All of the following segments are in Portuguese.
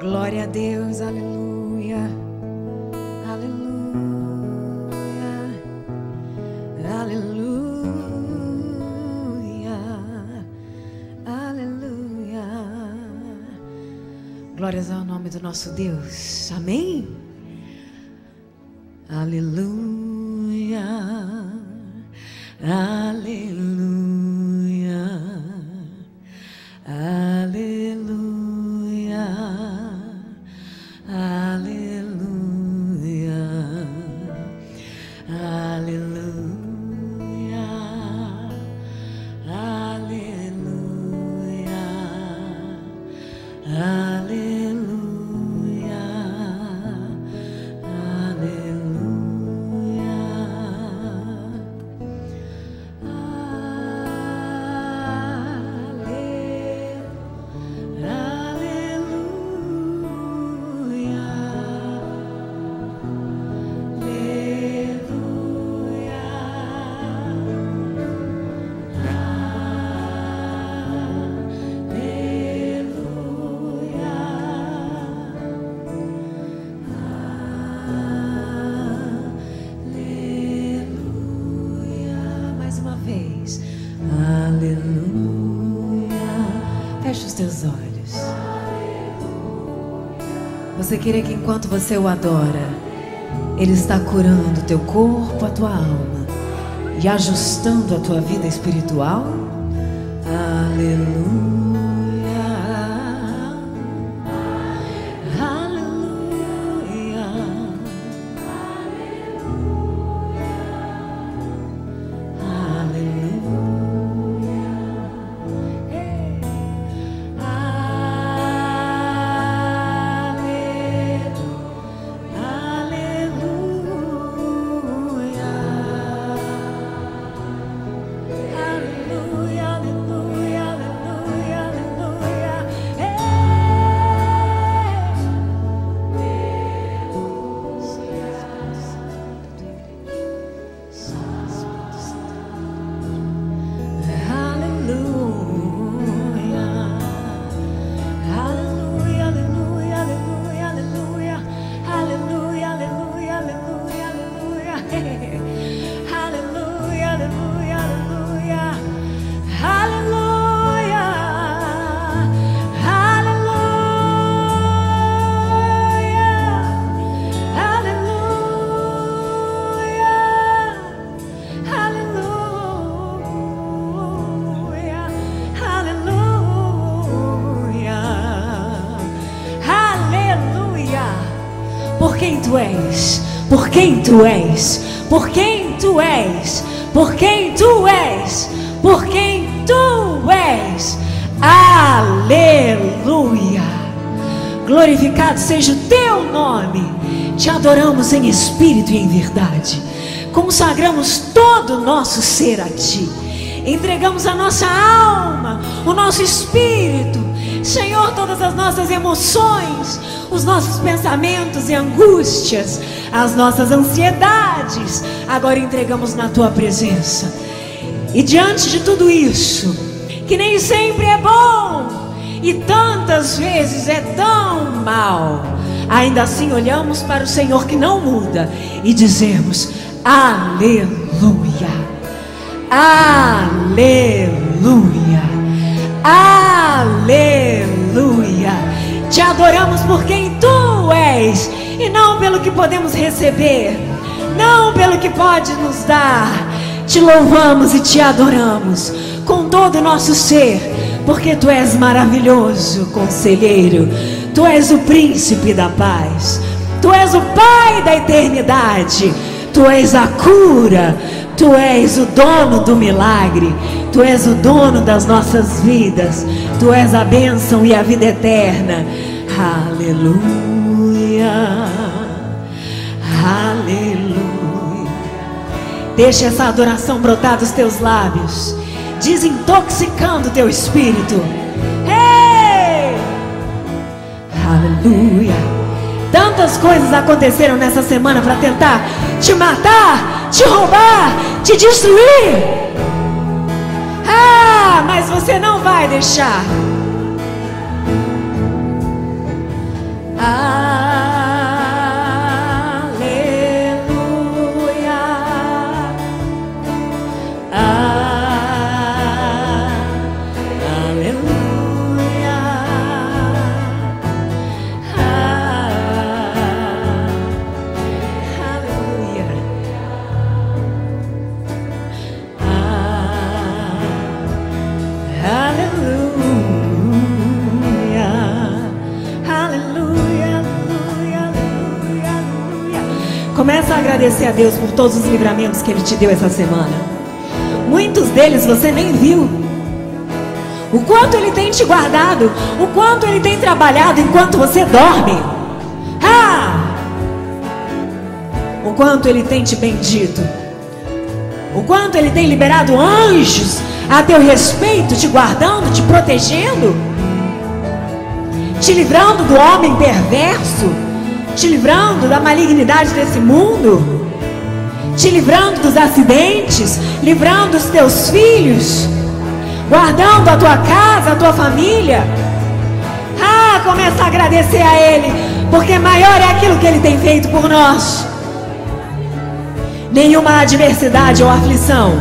Glória a Deus, aleluia. Aleluia. Aleluia. Aleluia. Glórias ao nome do nosso Deus. Amém. Aleluia. Queria que enquanto você o adora, Ele está curando teu corpo, a tua alma e ajustando a tua vida espiritual? Aleluia. Quem tu és, por quem tu és, por quem tu és, por quem tu és. Aleluia. Glorificado seja o teu nome. Te adoramos em espírito e em verdade. Consagramos todo o nosso ser a ti. Entregamos a nossa alma, o nosso espírito, Senhor, todas as nossas emoções, os nossos pensamentos e angústias, as nossas ansiedades. Agora entregamos na tua presença. E diante de tudo isso, que nem sempre é bom e tantas vezes é tão mal, ainda assim olhamos para o Senhor que não muda e dizemos: Aleluia, Aleluia, Aleluia. Te adoramos por quem tu és e não pelo que podemos receber, não pelo que pode nos dar. Te louvamos e te adoramos com todo o nosso ser, porque tu és maravilhoso, conselheiro. Tu és o príncipe da paz. Tu és o pai da eternidade. Tu és a cura. Tu és o dono do milagre. Tu és o dono das nossas vidas. Tu és a bênção e a vida eterna. Aleluia. Aleluia. Deixa essa adoração brotar dos teus lábios, desintoxicando teu espírito. Ei! Aleluia. Tantas coisas aconteceram nessa semana para tentar te matar, te roubar, te destruir. Ah, mas você não vai deixar. A agradecer a Deus por todos os livramentos que Ele te deu essa semana. Muitos deles você nem viu. O quanto Ele tem te guardado, o quanto Ele tem trabalhado enquanto você dorme. Ah! O quanto Ele tem te bendito. O quanto Ele tem liberado anjos a teu respeito, te guardando, te protegendo, te livrando do homem perverso, te livrando da malignidade desse mundo, te livrando dos acidentes, livrando os teus filhos, guardando a tua casa, a tua família. Ah, começa a agradecer a Ele, porque maior é aquilo que Ele tem feito por nós. Nenhuma adversidade ou aflição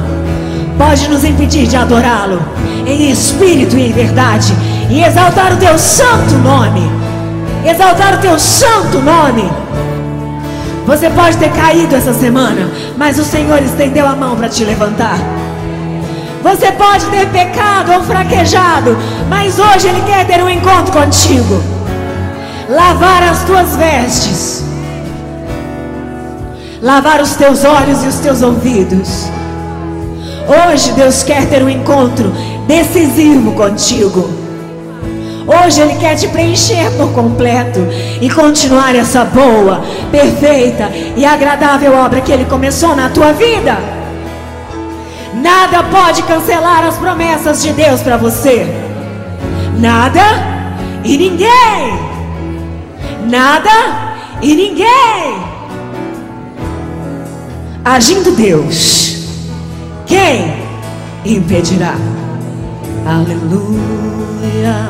pode nos impedir de adorá-lo em espírito e em verdade e exaltar o teu santo nome. Exaltar o teu santo nome. Você pode ter caído essa semana, mas o Senhor estendeu a mão para te levantar. Você pode ter pecado ou fraquejado, mas hoje Ele quer ter um encontro contigo. Lavar as tuas vestes, lavar os teus olhos e os teus ouvidos Hoje Deus quer ter um encontro decisivo contigo. Hoje Ele quer te preencher por completo e continuar essa boa, perfeita e agradável obra que Ele começou na tua vida. Nada pode cancelar as promessas de Deus para você. Nada e ninguém. Nada e ninguém. Agindo Deus quem impedirá? Aleluia,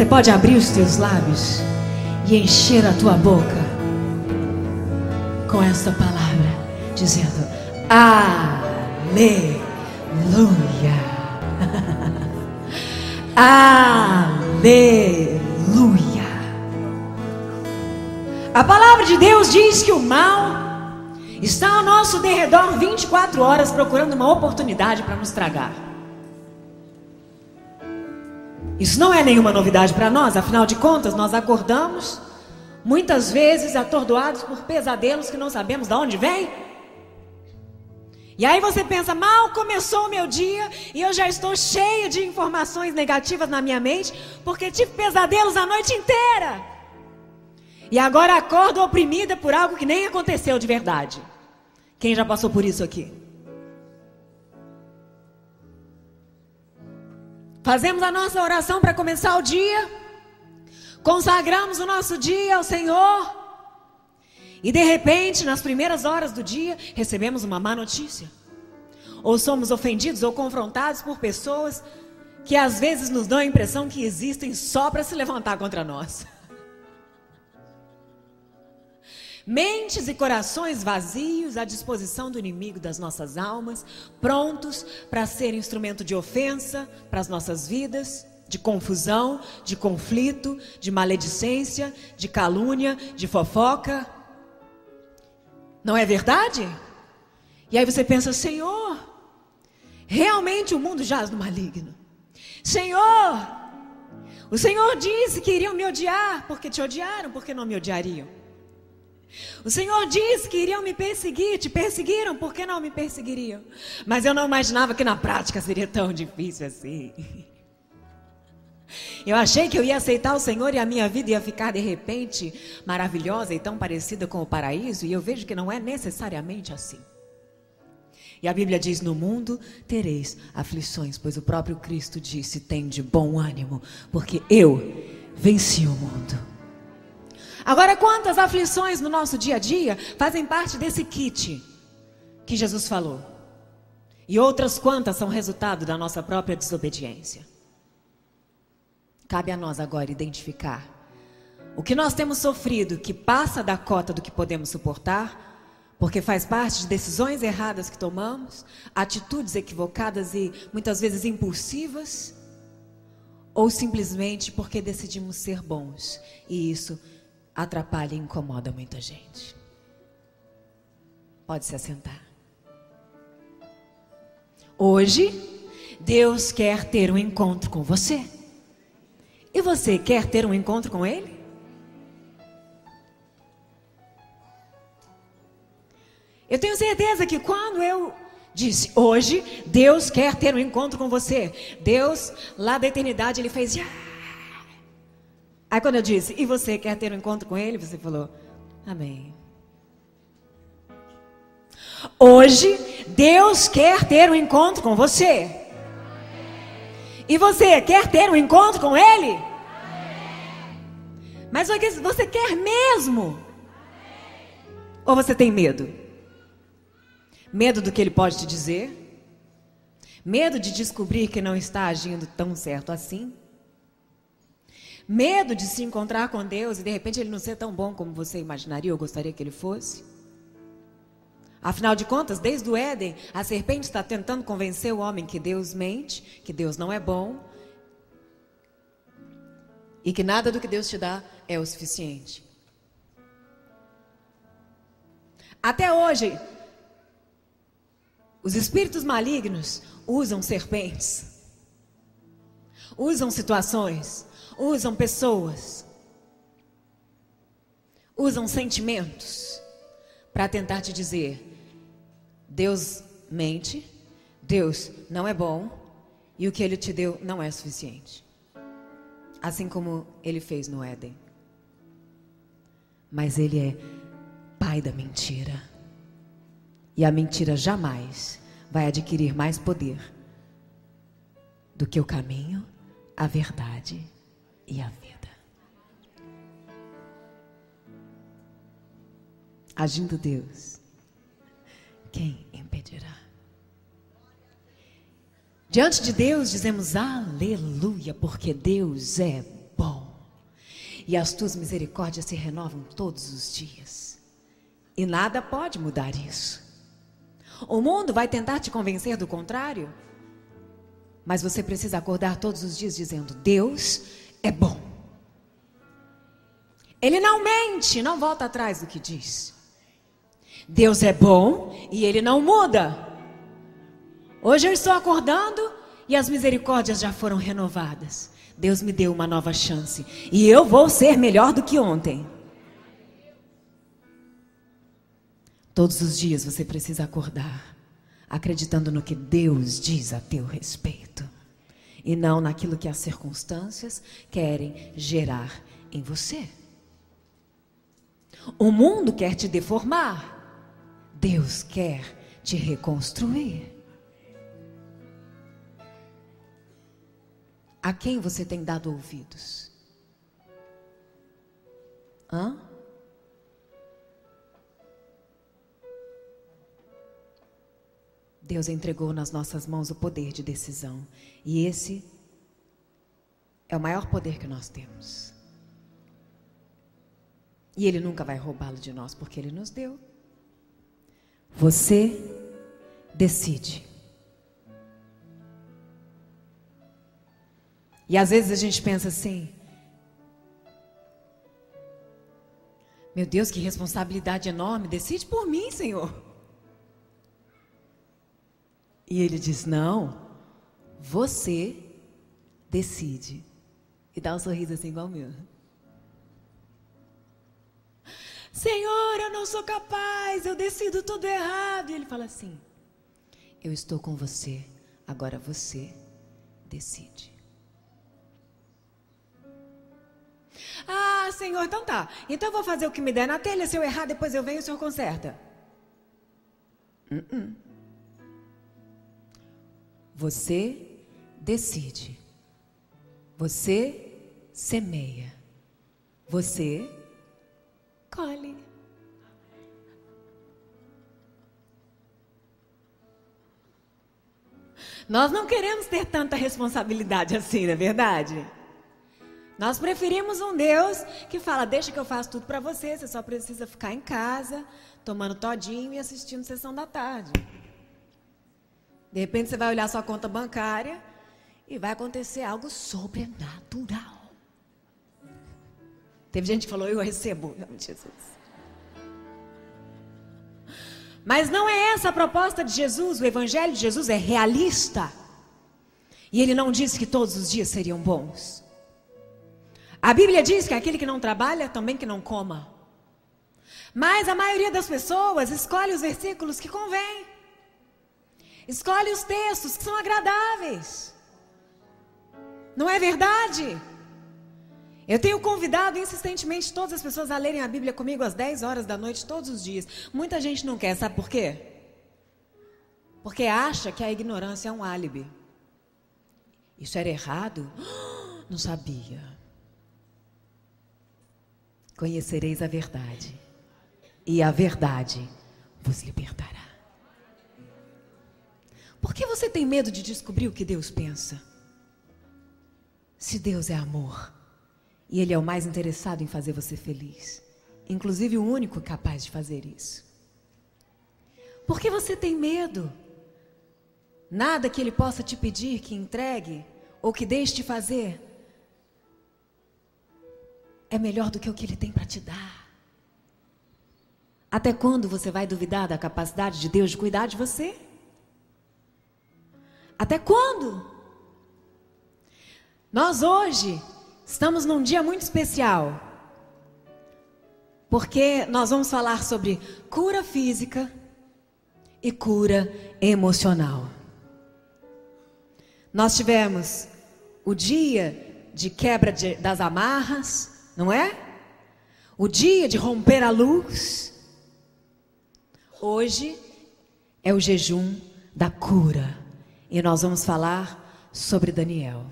Você pode abrir os teus lábios e encher a tua boca com esta palavra, dizendo: Aleluia. Aleluia. A palavra de Deus diz que o mal está ao nosso derredor 24 horas procurando uma oportunidade para nos tragar. Isso não é nenhuma novidade para nós, afinal de contas, nós acordamos muitas vezes atordoados por pesadelos que não sabemos de onde vem. E aí você pensa, mal começou o meu dia e eu já estou cheio de informações negativas na minha mente, porque tive pesadelos a noite inteira. E agora acordo oprimida por algo que nem aconteceu de verdade. Quem já passou por isso aqui? Fazemos a nossa oração para começar o dia. Consagramos o nosso dia ao Senhor. E de repente, nas primeiras horas do dia, recebemos uma má notícia. Ou somos ofendidos ou confrontados por pessoas que às vezes nos dão a impressão que existem só para se levantar contra nós. Mentes e corações vazios à disposição do inimigo das nossas almas, prontos para ser instrumento de ofensa para as nossas vidas, de confusão, de conflito, de maledicência, de calúnia, de fofoca. Não é verdade? E aí você pensa, Senhor, realmente o mundo jaz no maligno. Senhor, o Senhor disse que iriam me odiar, porque te odiaram, porque não me odiariam. O Senhor disse que iriam me perseguir, te perseguiram, por que não me perseguiriam? Mas eu não imaginava que na prática seria tão difícil assim. Eu achei que eu ia aceitar o Senhor e a minha vida ia ficar de repente maravilhosa e tão parecida com o paraíso, e eu vejo que não é necessariamente assim. E a Bíblia diz: No mundo tereis aflições, pois o próprio Cristo disse: Tem de bom ânimo, porque eu venci o mundo. Agora, quantas aflições no nosso dia a dia fazem parte desse kit que Jesus falou? E outras quantas são resultado da nossa própria desobediência? Cabe a nós agora identificar o que nós temos sofrido que passa da cota do que podemos suportar, porque faz parte de decisões erradas que tomamos, atitudes equivocadas e muitas vezes impulsivas, ou simplesmente porque decidimos ser bons e isso atrapalha e incomoda muita gente. Pode se assentar. Hoje, Deus quer ter um encontro com você. E você quer ter um encontro com Ele? Eu tenho certeza que quando eu disse, hoje Deus quer ter um encontro com você, Deus lá da eternidade ele fez. Aí quando eu disse, e você quer ter um encontro com Ele? Você falou, Amém. Hoje, Deus quer ter um encontro com você. E você quer ter um encontro com Ele? Mas você quer mesmo? Ou você tem medo? Medo do que Ele pode te dizer? Medo de descobrir que não está agindo tão certo assim? Medo de se encontrar com Deus e de repente Ele não ser tão bom como você imaginaria ou gostaria que Ele fosse? Afinal de contas, desde o Éden, a serpente está tentando convencer o homem que Deus mente, que Deus não é bom e que nada do que Deus te dá é o suficiente. Até hoje, os espíritos malignos usam serpentes, usam situações, usam pessoas, usam sentimentos para tentar te dizer: Deus mente, Deus não é bom e o que ele te deu não é suficiente. Assim como ele fez no Éden. Mas ele é pai da mentira. E a mentira jamais vai adquirir mais poder do que o caminho, a verdade e a vida. Agindo Deus quem impedirá? Diante de Deus dizemos aleluia, porque Deus é bom e as tuas misericórdias se renovam todos os dias. E nada pode mudar isso. O mundo vai tentar te convencer do contrário, mas você precisa acordar todos os dias dizendo: Deus é bom. Ele não mente, não volta atrás do que diz. Deus é bom e ele não muda. Hoje eu estou acordando e as misericórdias já foram renovadas. Deus me deu uma nova chance e eu vou ser melhor do que ontem. Todos os dias você precisa acordar acreditando no que Deus diz a teu respeito e não naquilo que as circunstâncias querem gerar em você. O mundo quer te deformar. Deus quer te reconstruir. A quem você tem dado ouvidos? Hã? Deus entregou nas nossas mãos o poder de decisão. E esse é o maior poder que nós temos. E Ele nunca vai roubá-lo de nós, porque Ele nos deu. Você decide. E às vezes a gente pensa assim: Meu Deus, que responsabilidade enorme, decide por mim, Senhor. E ele diz: Não, você decide. E dá um sorriso assim igual o meu. Senhor, eu não sou capaz, eu decido tudo errado. E ele fala assim: Eu estou com você, agora você decide. Ah, Senhor, então tá. Então eu vou fazer o que me der na telha. Se eu errar, depois eu venho e o Senhor conserta. Uh -uh. Você decide. Você semeia. Você colhe. Nós não queremos ter tanta responsabilidade assim, não é verdade? Nós preferimos um Deus que fala: deixa que eu faço tudo para você, você só precisa ficar em casa, tomando todinho e assistindo sessão da tarde. De repente você vai olhar sua conta bancária e vai acontecer algo sobrenatural. Teve gente que falou: Eu recebo, Jesus. Mas não é essa a proposta de Jesus. O Evangelho de Jesus é realista. E ele não disse que todos os dias seriam bons. A Bíblia diz que aquele que não trabalha, também que não coma. Mas a maioria das pessoas escolhe os versículos que convém. Escolhe os textos que são agradáveis. Não é verdade? Eu tenho convidado insistentemente todas as pessoas a lerem a Bíblia comigo às 10 horas da noite, todos os dias. Muita gente não quer, sabe por quê? Porque acha que a ignorância é um álibi. Isso era errado? Não sabia. Conhecereis a verdade, e a verdade vos libertará. Por que você tem medo de descobrir o que Deus pensa? Se Deus é amor. E Ele é o mais interessado em fazer você feliz. Inclusive o único capaz de fazer isso. Por que você tem medo? Nada que Ele possa te pedir que entregue ou que deixe de fazer é melhor do que o que Ele tem para te dar. Até quando você vai duvidar da capacidade de Deus de cuidar de você? Até quando? Nós hoje Estamos num dia muito especial. Porque nós vamos falar sobre cura física e cura emocional. Nós tivemos o dia de quebra de, das amarras, não é? O dia de romper a luz. Hoje é o jejum da cura. E nós vamos falar sobre Daniel.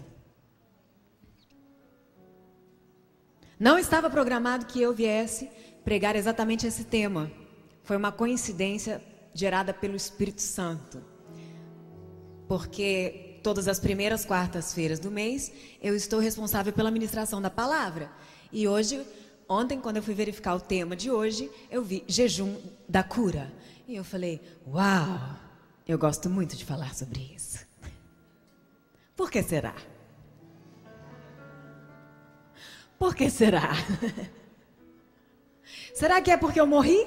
Não estava programado que eu viesse pregar exatamente esse tema. Foi uma coincidência gerada pelo Espírito Santo. Porque todas as primeiras quartas-feiras do mês eu estou responsável pela ministração da palavra. E hoje, ontem, quando eu fui verificar o tema de hoje, eu vi jejum da cura. E eu falei: Uau, eu gosto muito de falar sobre isso. Por que será? Por que será? será que é porque eu morri?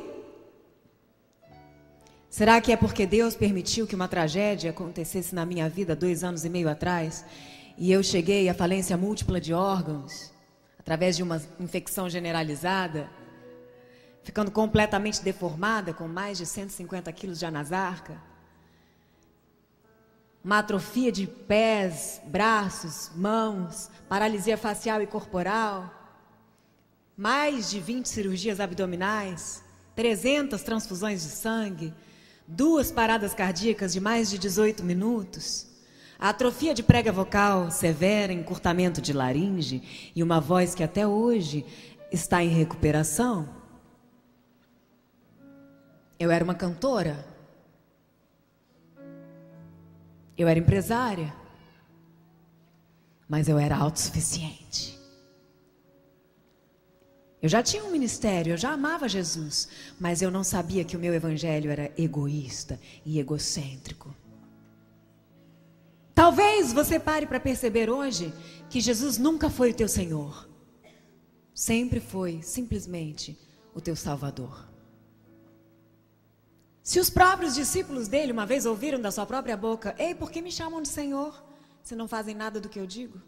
Será que é porque Deus permitiu que uma tragédia acontecesse na minha vida dois anos e meio atrás e eu cheguei à falência múltipla de órgãos através de uma infecção generalizada, ficando completamente deformada com mais de 150 quilos de anasarca? Uma atrofia de pés, braços, mãos, paralisia facial e corporal, mais de 20 cirurgias abdominais, 300 transfusões de sangue, duas paradas cardíacas de mais de 18 minutos, atrofia de prega vocal severa, encurtamento de laringe e uma voz que até hoje está em recuperação. Eu era uma cantora Eu era empresária, mas eu era autossuficiente. Eu já tinha um ministério, eu já amava Jesus, mas eu não sabia que o meu evangelho era egoísta e egocêntrico. Talvez você pare para perceber hoje que Jesus nunca foi o teu Senhor, sempre foi simplesmente o teu Salvador. Se os próprios discípulos dele uma vez ouviram da sua própria boca: Ei, por que me chamam de Senhor se não fazem nada do que eu digo?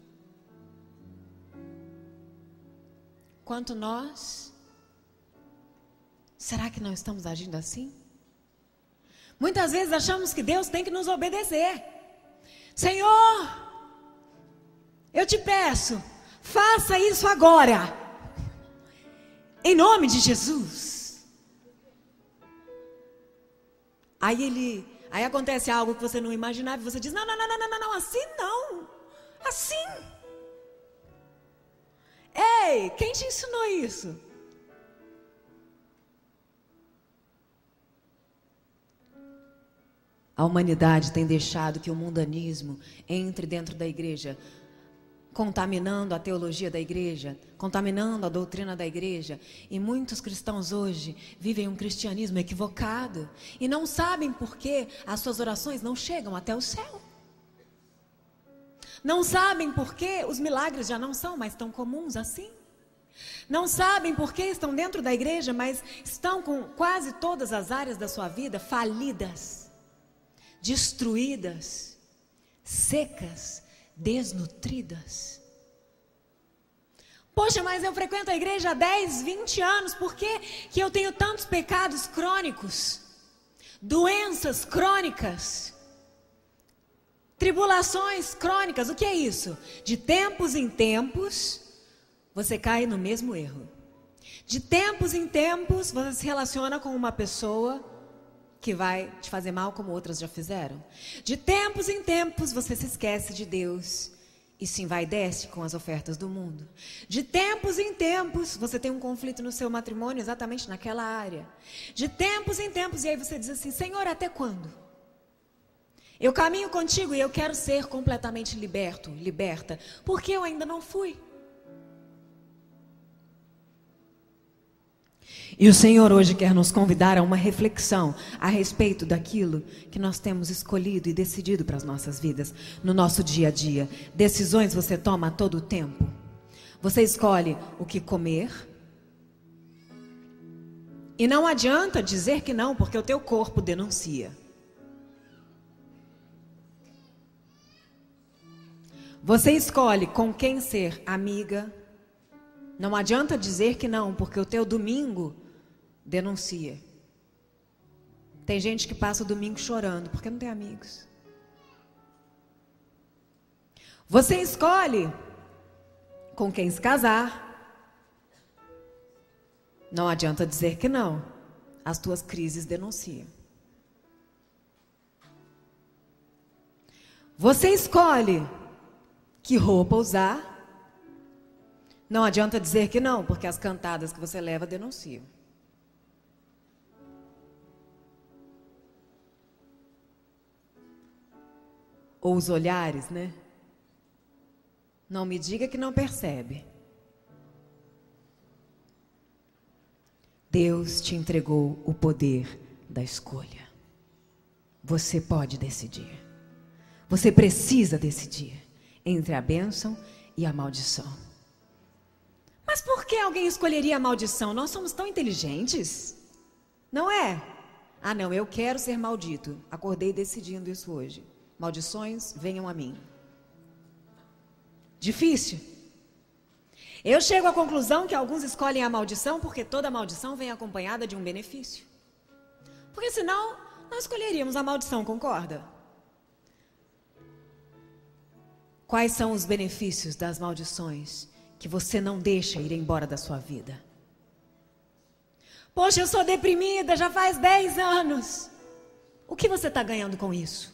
Quanto nós, será que não estamos agindo assim? Muitas vezes achamos que Deus tem que nos obedecer. Senhor, eu te peço, faça isso agora. Em nome de Jesus. Aí ele, aí acontece algo que você não imaginava e você diz: "Não, não, não, não, não, não, assim não. Assim. Ei, quem te ensinou isso? A humanidade tem deixado que o mundanismo entre dentro da igreja contaminando a teologia da igreja, contaminando a doutrina da igreja. E muitos cristãos hoje vivem um cristianismo equivocado e não sabem por que as suas orações não chegam até o céu. Não sabem por que os milagres já não são mais tão comuns assim. Não sabem por que estão dentro da igreja, mas estão com quase todas as áreas da sua vida falidas, destruídas, secas, desnutridas. Poxa, mas eu frequento a igreja há 10, 20 anos, por que, que eu tenho tantos pecados crônicos? Doenças crônicas? Tribulações crônicas, o que é isso? De tempos em tempos, você cai no mesmo erro. De tempos em tempos, você se relaciona com uma pessoa que vai te fazer mal como outras já fizeram. De tempos em tempos você se esquece de Deus e se envaidece com as ofertas do mundo. De tempos em tempos você tem um conflito no seu matrimônio exatamente naquela área. De tempos em tempos e aí você diz assim: Senhor, até quando? Eu caminho contigo e eu quero ser completamente liberto, liberta, porque eu ainda não fui. E o Senhor hoje quer nos convidar a uma reflexão a respeito daquilo que nós temos escolhido e decidido para as nossas vidas, no nosso dia a dia. Decisões você toma a todo o tempo. Você escolhe o que comer. E não adianta dizer que não, porque o teu corpo denuncia. Você escolhe com quem ser amiga. Não adianta dizer que não, porque o teu domingo denuncia. Tem gente que passa o domingo chorando porque não tem amigos. Você escolhe com quem se casar. Não adianta dizer que não. As tuas crises denunciam. Você escolhe que roupa usar. Não adianta dizer que não, porque as cantadas que você leva denunciam. Ou os olhares, né? Não me diga que não percebe. Deus te entregou o poder da escolha. Você pode decidir. Você precisa decidir entre a bênção e a maldição. Mas por que alguém escolheria a maldição? Nós somos tão inteligentes. Não é? Ah, não, eu quero ser maldito. Acordei decidindo isso hoje. Maldições venham a mim. Difícil. Eu chego à conclusão que alguns escolhem a maldição porque toda maldição vem acompanhada de um benefício. Porque senão, nós escolheríamos a maldição, concorda? Quais são os benefícios das maldições que você não deixa ir embora da sua vida? Poxa, eu sou deprimida já faz 10 anos. O que você está ganhando com isso?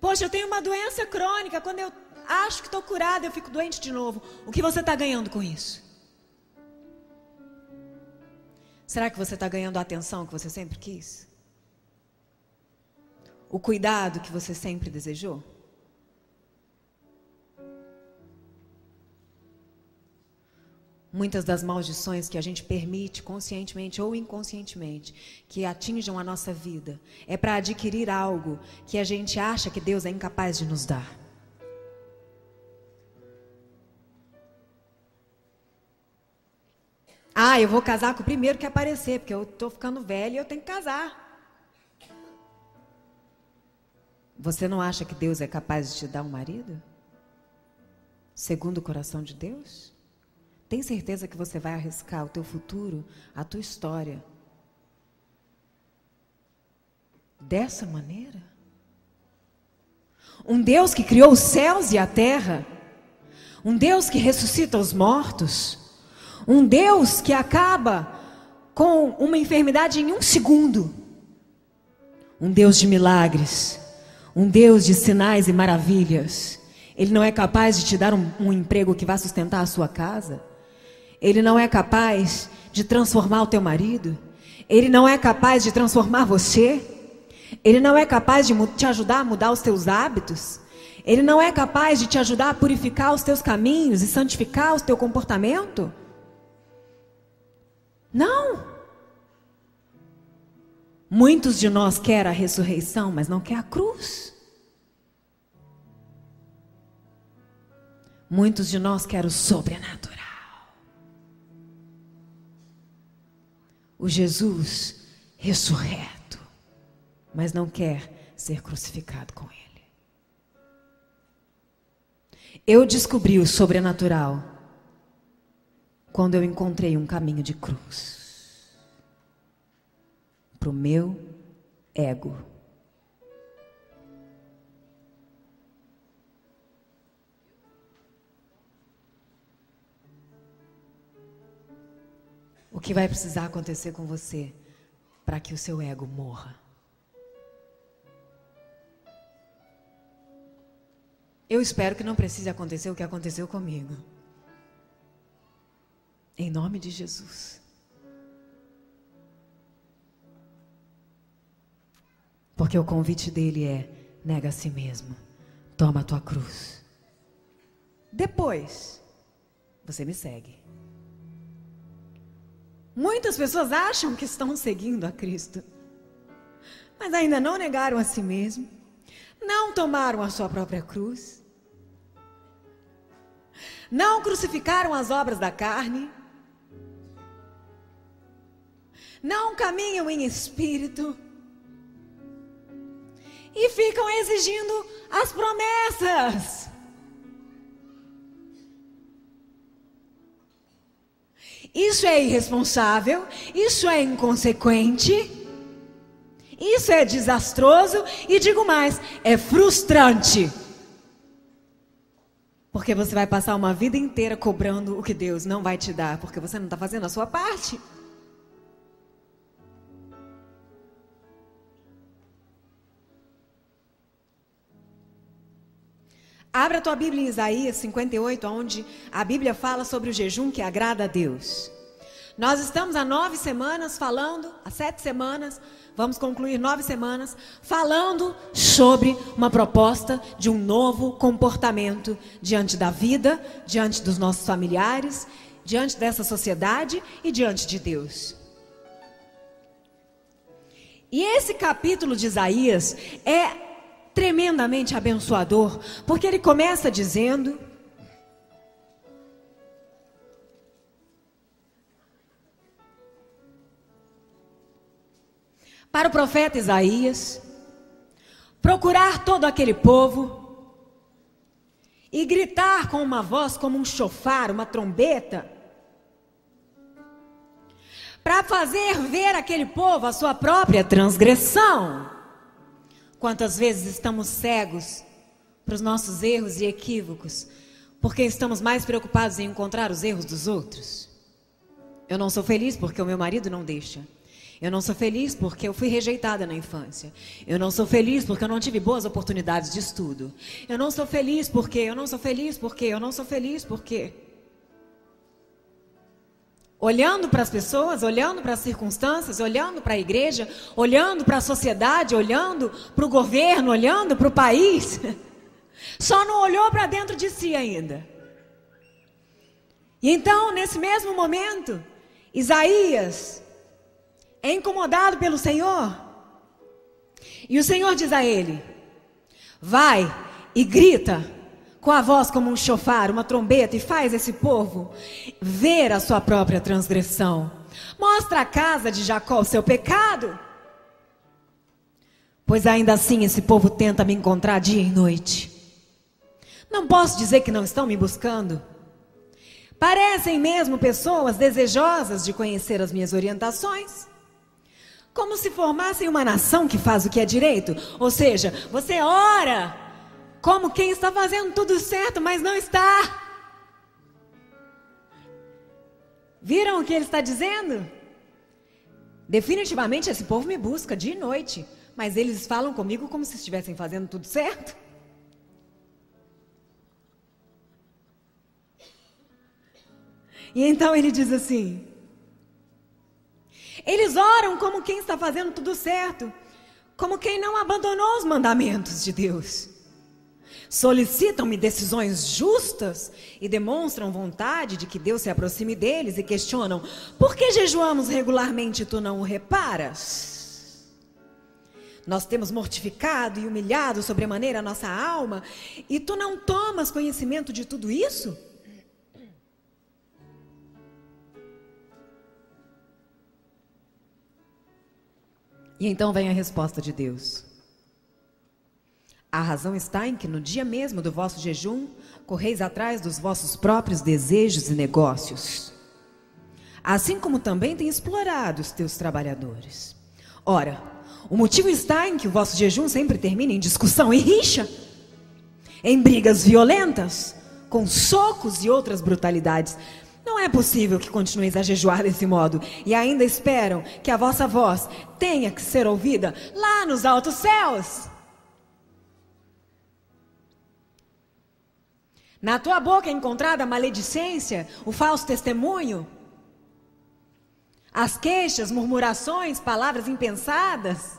Poxa, eu tenho uma doença crônica. Quando eu acho que estou curada, eu fico doente de novo. O que você está ganhando com isso? Será que você está ganhando a atenção que você sempre quis? O cuidado que você sempre desejou? Muitas das maldições que a gente permite, conscientemente ou inconscientemente, que atinjam a nossa vida, é para adquirir algo que a gente acha que Deus é incapaz de nos dar. Ah, eu vou casar com o primeiro que aparecer, porque eu estou ficando velha e eu tenho que casar. Você não acha que Deus é capaz de te dar um marido? Segundo o coração de Deus? Tem certeza que você vai arriscar o teu futuro, a tua história? Dessa maneira? Um Deus que criou os céus e a terra, um Deus que ressuscita os mortos, um Deus que acaba com uma enfermidade em um segundo, um Deus de milagres, um Deus de sinais e maravilhas. Ele não é capaz de te dar um, um emprego que vá sustentar a sua casa. Ele não é capaz de transformar o teu marido. Ele não é capaz de transformar você. Ele não é capaz de te ajudar a mudar os teus hábitos. Ele não é capaz de te ajudar a purificar os teus caminhos e santificar o teu comportamento? Não. Muitos de nós querem a ressurreição, mas não quer a cruz. Muitos de nós querem o sobrenatural. O Jesus ressurreto, mas não quer ser crucificado com ele. Eu descobri o sobrenatural quando eu encontrei um caminho de cruz para o meu ego. O que vai precisar acontecer com você para que o seu ego morra? Eu espero que não precise acontecer o que aconteceu comigo. Em nome de Jesus. Porque o convite dele é: nega a si mesmo, toma a tua cruz. Depois, você me segue. Muitas pessoas acham que estão seguindo a Cristo, mas ainda não negaram a si mesmo, não tomaram a sua própria cruz não crucificaram as obras da carne, não caminham em espírito e ficam exigindo as promessas. Isso é irresponsável, isso é inconsequente, isso é desastroso e digo mais, é frustrante. Porque você vai passar uma vida inteira cobrando o que Deus não vai te dar, porque você não está fazendo a sua parte. Abra a tua Bíblia em Isaías 58, onde a Bíblia fala sobre o jejum que agrada a Deus. Nós estamos há nove semanas falando, há sete semanas, vamos concluir nove semanas, falando sobre uma proposta de um novo comportamento diante da vida, diante dos nossos familiares, diante dessa sociedade e diante de Deus. E esse capítulo de Isaías é tremendamente abençoador, porque ele começa dizendo para o profeta Isaías, procurar todo aquele povo e gritar com uma voz como um chofar, uma trombeta, para fazer ver aquele povo a sua própria transgressão. Quantas vezes estamos cegos para os nossos erros e equívocos, porque estamos mais preocupados em encontrar os erros dos outros? Eu não sou feliz porque o meu marido não deixa. Eu não sou feliz porque eu fui rejeitada na infância. Eu não sou feliz porque eu não tive boas oportunidades de estudo. Eu não sou feliz porque, eu não sou feliz porque, eu não sou feliz porque. Olhando para as pessoas, olhando para as circunstâncias, olhando para a igreja, olhando para a sociedade, olhando para o governo, olhando para o país, só não olhou para dentro de si ainda. E então, nesse mesmo momento, Isaías é incomodado pelo Senhor. E o Senhor diz a ele: Vai e grita com a voz como um chofar, uma trombeta, e faz esse povo ver a sua própria transgressão. Mostra a casa de Jacó o seu pecado. Pois ainda assim esse povo tenta me encontrar dia e noite. Não posso dizer que não estão me buscando. Parecem mesmo pessoas desejosas de conhecer as minhas orientações. Como se formassem uma nação que faz o que é direito. Ou seja, você ora como quem está fazendo tudo certo, mas não está. Viram o que ele está dizendo? Definitivamente esse povo me busca dia e noite, mas eles falam comigo como se estivessem fazendo tudo certo. E então ele diz assim: eles oram como quem está fazendo tudo certo, como quem não abandonou os mandamentos de Deus. Solicitam-me decisões justas e demonstram vontade de que Deus se aproxime deles e questionam: por que jejuamos regularmente e tu não o reparas? Nós temos mortificado e humilhado sobremaneira a nossa alma e tu não tomas conhecimento de tudo isso? E então vem a resposta de Deus. A razão está em que no dia mesmo do vosso jejum, correis atrás dos vossos próprios desejos e negócios. Assim como também tem explorado os teus trabalhadores. Ora, o motivo está em que o vosso jejum sempre termina em discussão e rixa, em brigas violentas, com socos e outras brutalidades. Não é possível que continueis a jejuar desse modo e ainda esperam que a vossa voz tenha que ser ouvida lá nos altos céus. Na tua boca é encontrada a maledicência, o falso testemunho, as queixas, murmurações, palavras impensadas.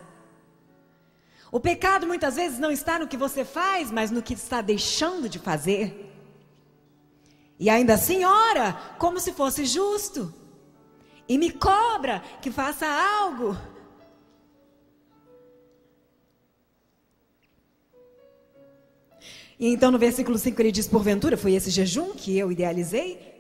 O pecado muitas vezes não está no que você faz, mas no que está deixando de fazer. E ainda assim ora como se fosse justo. E me cobra que faça algo. E então no versículo 5 ele diz: Porventura foi esse jejum que eu idealizei?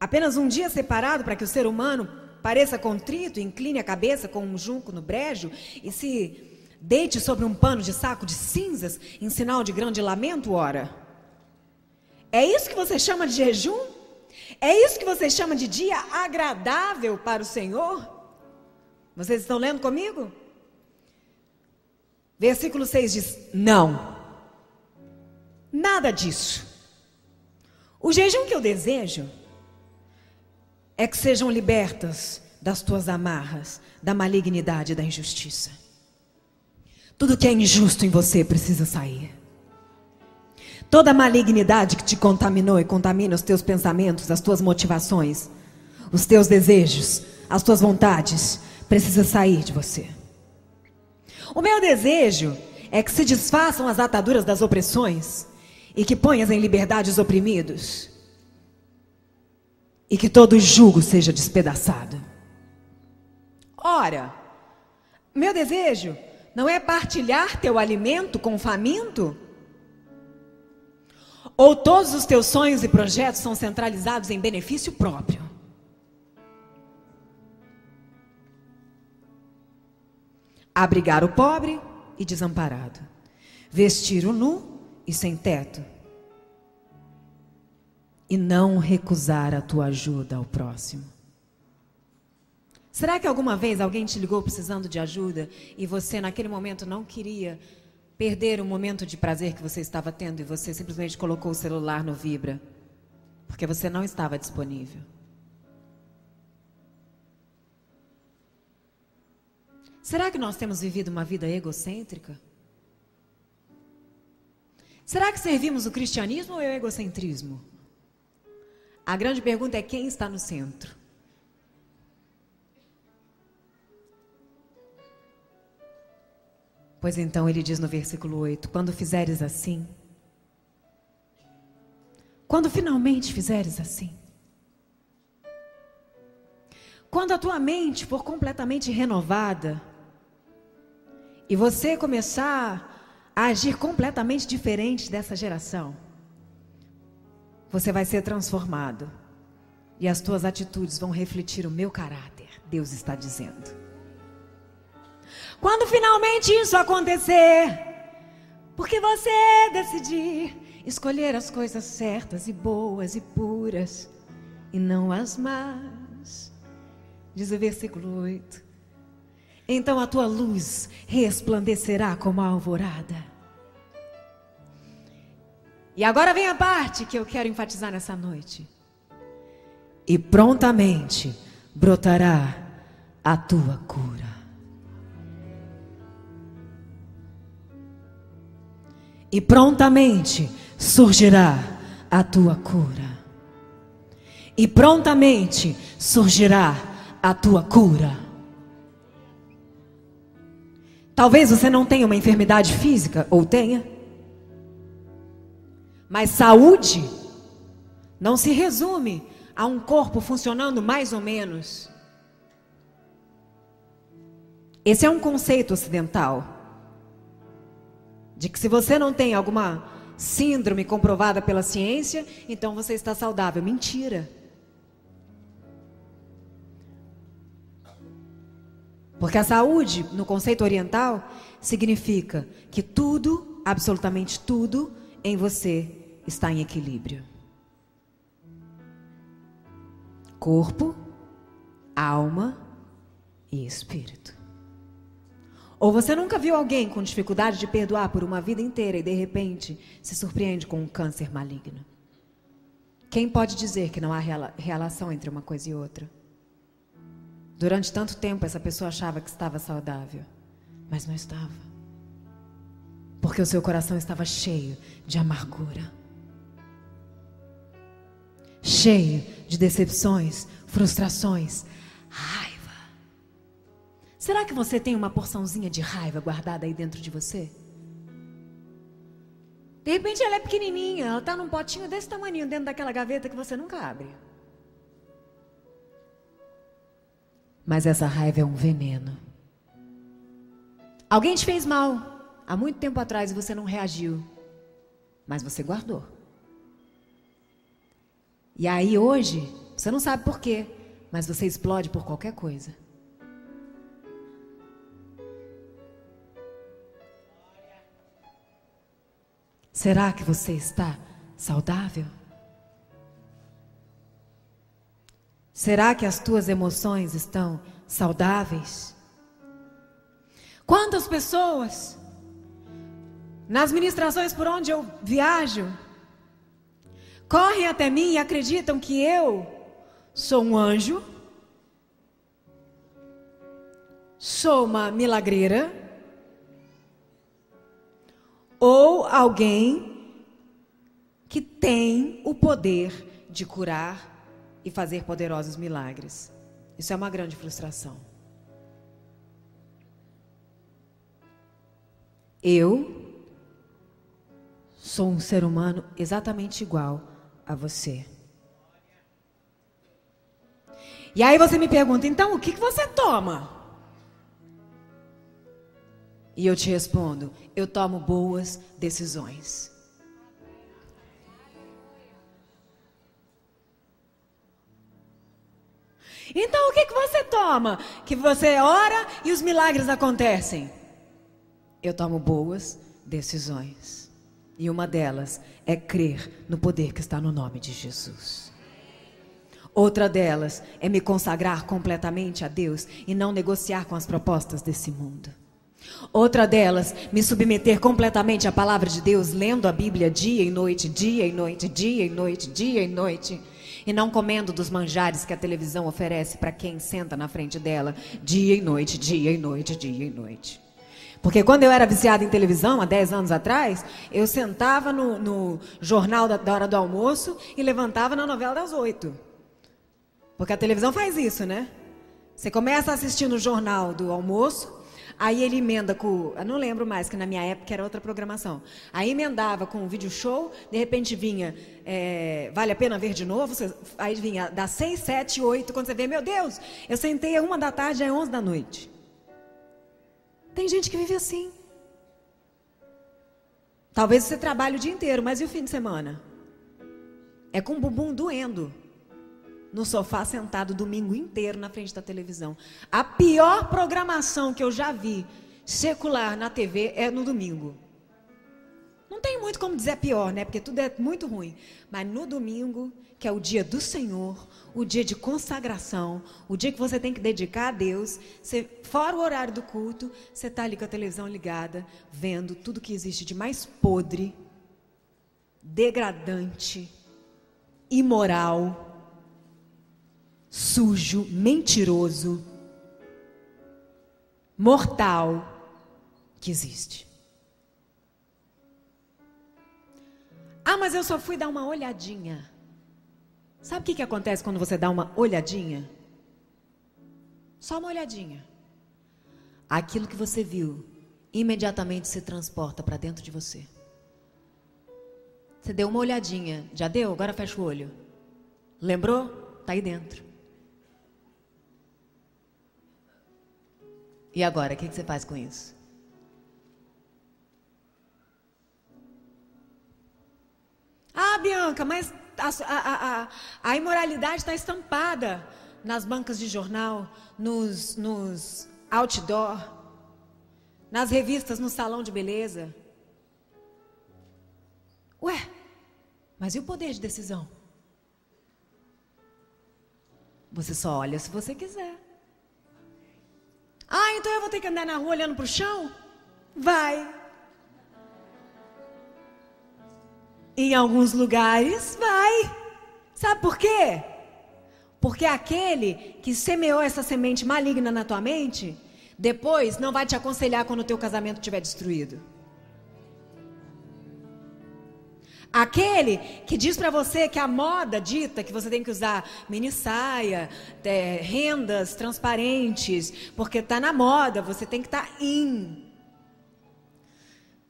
Apenas um dia separado para que o ser humano pareça contrito, incline a cabeça com um junco no brejo e se deite sobre um pano de saco de cinzas em sinal de grande lamento, ora. É isso que você chama de jejum? É isso que você chama de dia agradável para o Senhor? Vocês estão lendo comigo? Versículo 6 diz: Não, nada disso. O jejum que eu desejo é que sejam libertas das tuas amarras, da malignidade e da injustiça. Tudo que é injusto em você precisa sair. Toda malignidade que te contaminou e contamina os teus pensamentos, as tuas motivações, os teus desejos, as tuas vontades, precisa sair de você. O meu desejo é que se desfaçam as ataduras das opressões e que ponhas em liberdade os oprimidos. E que todo jugo seja despedaçado. Ora, meu desejo não é partilhar teu alimento com o faminto? Ou todos os teus sonhos e projetos são centralizados em benefício próprio? Abrigar o pobre e desamparado, vestir o nu e sem teto, e não recusar a tua ajuda ao próximo. Será que alguma vez alguém te ligou precisando de ajuda e você naquele momento não queria perder o momento de prazer que você estava tendo e você simplesmente colocou o celular no vibra porque você não estava disponível? Será que nós temos vivido uma vida egocêntrica? Será que servimos o cristianismo ou é o egocentrismo? A grande pergunta é quem está no centro. Pois então ele diz no versículo 8: Quando fizeres assim, quando finalmente fizeres assim, quando a tua mente for completamente renovada, e você começar a agir completamente diferente dessa geração, você vai ser transformado. E as tuas atitudes vão refletir o meu caráter, Deus está dizendo. Quando finalmente isso acontecer, porque você decidir escolher as coisas certas e boas e puras, e não as más, diz o versículo 8 então a tua luz resplandecerá como a alvorada. E agora vem a parte que eu quero enfatizar nessa noite. E prontamente brotará a tua cura. E prontamente surgirá a tua cura. E prontamente surgirá a tua cura. Talvez você não tenha uma enfermidade física, ou tenha. Mas saúde não se resume a um corpo funcionando mais ou menos. Esse é um conceito ocidental. De que se você não tem alguma síndrome comprovada pela ciência, então você está saudável. Mentira. Porque a saúde, no conceito oriental, significa que tudo, absolutamente tudo, em você está em equilíbrio. Corpo, alma e espírito. Ou você nunca viu alguém com dificuldade de perdoar por uma vida inteira e de repente se surpreende com um câncer maligno? Quem pode dizer que não há relação entre uma coisa e outra? Durante tanto tempo essa pessoa achava que estava saudável, mas não estava. Porque o seu coração estava cheio de amargura cheio de decepções, frustrações, raiva. Será que você tem uma porçãozinha de raiva guardada aí dentro de você? De repente ela é pequenininha, ela está num potinho desse tamanho dentro daquela gaveta que você nunca abre. Mas essa raiva é um veneno. Alguém te fez mal há muito tempo atrás e você não reagiu, mas você guardou. E aí hoje, você não sabe por quê, mas você explode por qualquer coisa. Será que você está saudável? Será que as tuas emoções estão saudáveis? Quantas pessoas nas ministrações por onde eu viajo correm até mim e acreditam que eu sou um anjo, sou uma milagreira, ou alguém que tem o poder de curar e fazer poderosos milagres. Isso é uma grande frustração. Eu sou um ser humano exatamente igual a você. E aí você me pergunta, então o que, que você toma? E eu te respondo, eu tomo boas decisões. Então o que, que você toma? Que você ora e os milagres acontecem. Eu tomo boas decisões. E uma delas é crer no poder que está no nome de Jesus. Outra delas é me consagrar completamente a Deus e não negociar com as propostas desse mundo. Outra delas, me submeter completamente à palavra de Deus, lendo a Bíblia dia e noite, dia e noite, dia e noite, dia e noite, e não comendo dos manjares que a televisão oferece para quem senta na frente dela, dia e noite, dia e noite, dia e noite. Porque quando eu era viciada em televisão, há 10 anos atrás, eu sentava no, no jornal da, da, hora do almoço e levantava na novela das 8. Porque a televisão faz isso, né? Você começa assistindo o jornal do almoço, aí ele emenda com. Eu não lembro mais, que na minha época era outra programação. Aí emendava com o vídeo show, de repente vinha. É, vale a pena ver de novo? Aí vinha das 6, 7, 8, quando você vê, meu Deus, eu sentei a uma da tarde, é 11 da noite. Tem gente que vive assim. Talvez você trabalhe o dia inteiro, mas e o fim de semana? É com o bumbum doendo. No sofá sentado domingo inteiro na frente da televisão. A pior programação que eu já vi secular na TV é no domingo. Não tem muito como dizer pior, né? Porque tudo é muito ruim. Mas no domingo, que é o dia do Senhor, o dia de consagração, o dia que você tem que dedicar a Deus, você, fora o horário do culto, você está ali com a televisão ligada, vendo tudo que existe de mais podre, degradante, imoral, sujo, mentiroso, mortal que existe. Ah, mas eu só fui dar uma olhadinha. Sabe o que, que acontece quando você dá uma olhadinha? Só uma olhadinha. Aquilo que você viu imediatamente se transporta para dentro de você. Você deu uma olhadinha, já deu? Agora fecha o olho. Lembrou? Está aí dentro. E agora, o que, que você faz com isso? Ah, Bianca, mas a, a, a, a imoralidade está estampada nas bancas de jornal, nos, nos outdoor, nas revistas, no salão de beleza. Ué, mas e o poder de decisão? Você só olha se você quiser. Ah, então eu vou ter que andar na rua olhando para o chão? Vai. Em alguns lugares, vai. Sabe por quê? Porque aquele que semeou essa semente maligna na tua mente, depois não vai te aconselhar quando o teu casamento estiver destruído. Aquele que diz para você que a moda dita que você tem que usar mini saia, é, rendas transparentes, porque está na moda, você tem que estar tá in.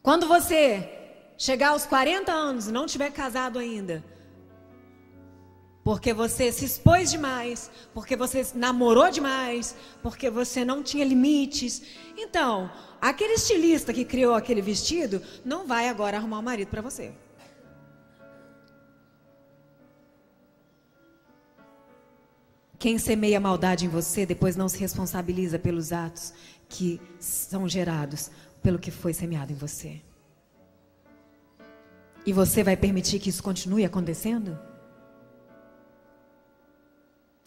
Quando você chegar aos 40 anos e não tiver casado ainda, porque você se expôs demais, porque você namorou demais, porque você não tinha limites. Então, aquele estilista que criou aquele vestido não vai agora arrumar um marido para você. Quem semeia maldade em você depois não se responsabiliza pelos atos que são gerados pelo que foi semeado em você. E você vai permitir que isso continue acontecendo?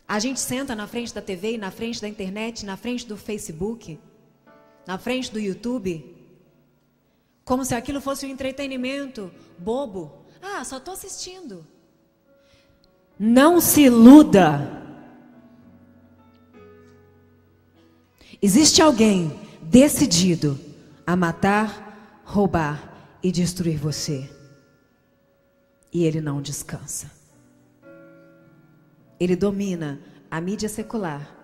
A gente senta na frente da TV, na frente da internet, na frente do Facebook, na frente do YouTube, como se aquilo fosse um entretenimento bobo. Ah, só estou assistindo. Não se iluda. Existe alguém decidido a matar, roubar e destruir você. E ele não descansa. Ele domina a mídia secular